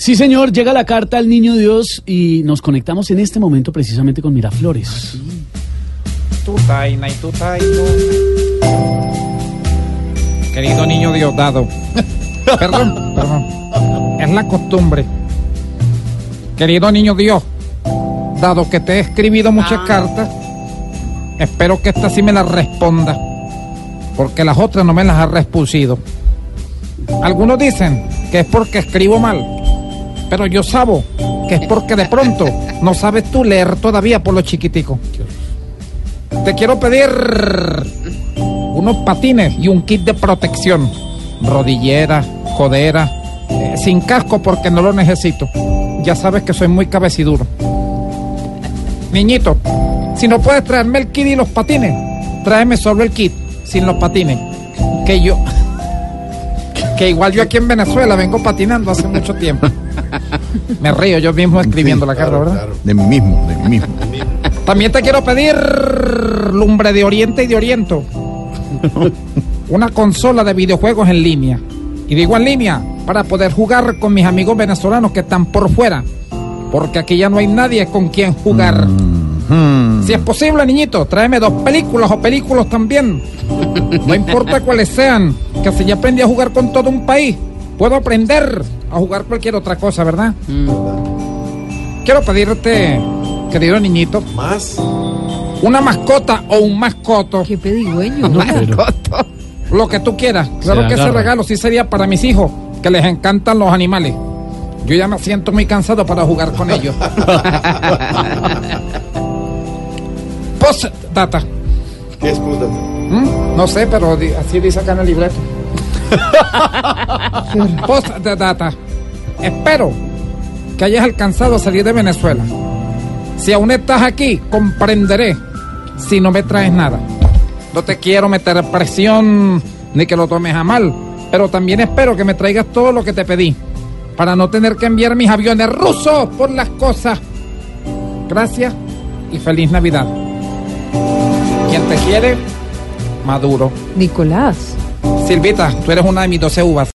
Sí, señor, llega la carta al niño Dios y nos conectamos en este momento precisamente con Miraflores. Querido niño Diosdado. Perdón, perdón. Es la costumbre. Querido niño Dios, dado que te he escribido muchas cartas, espero que esta sí me la responda. Porque las otras no me las ha respusido. Algunos dicen que es porque escribo mal. Pero yo sabo que es porque de pronto no sabes tú leer todavía por lo chiquitico. Te quiero pedir unos patines y un kit de protección. Rodillera, jodera, eh, sin casco porque no lo necesito. Ya sabes que soy muy cabeciduro. Niñito, si no puedes traerme el kit y los patines, tráeme solo el kit, sin los patines. Que yo... Que igual yo aquí en Venezuela vengo patinando hace mucho tiempo. Me río yo mismo escribiendo la carta, ¿verdad? De mí mismo, de mí mismo. También te quiero pedir lumbre de Oriente y de Oriento. Una consola de videojuegos en línea. Y digo en línea para poder jugar con mis amigos venezolanos que están por fuera. Porque aquí ya no hay nadie con quien jugar. Hmm. Si es posible, niñito, tráeme dos películas o películas también. No importa cuáles sean, que si ya aprendí a jugar con todo un país, puedo aprender a jugar cualquier otra cosa, ¿verdad? Quiero pedirte, querido niñito, Más. una mascota o un mascoto, Qué pedigüeño, No, ¿no? pero- lo que tú quieras. Claro que ese regalo sí sería para mis hijos, que les encantan los animales. Yo ya me siento muy cansado para jugar con ellos. Postdata. ¿Qué es postdata? ¿Mm? No sé, pero así dice acá en el libreto. Postdata. Espero que hayas alcanzado a salir de Venezuela. Si aún estás aquí, comprenderé si no me traes nada. No te quiero meter presión ni que lo tomes a mal, pero también espero que me traigas todo lo que te pedí para no tener que enviar mis aviones rusos por las cosas. Gracias y feliz Navidad. Quien te quiere, Maduro. Nicolás. Silvita, tú eres una de mis 12 uvas.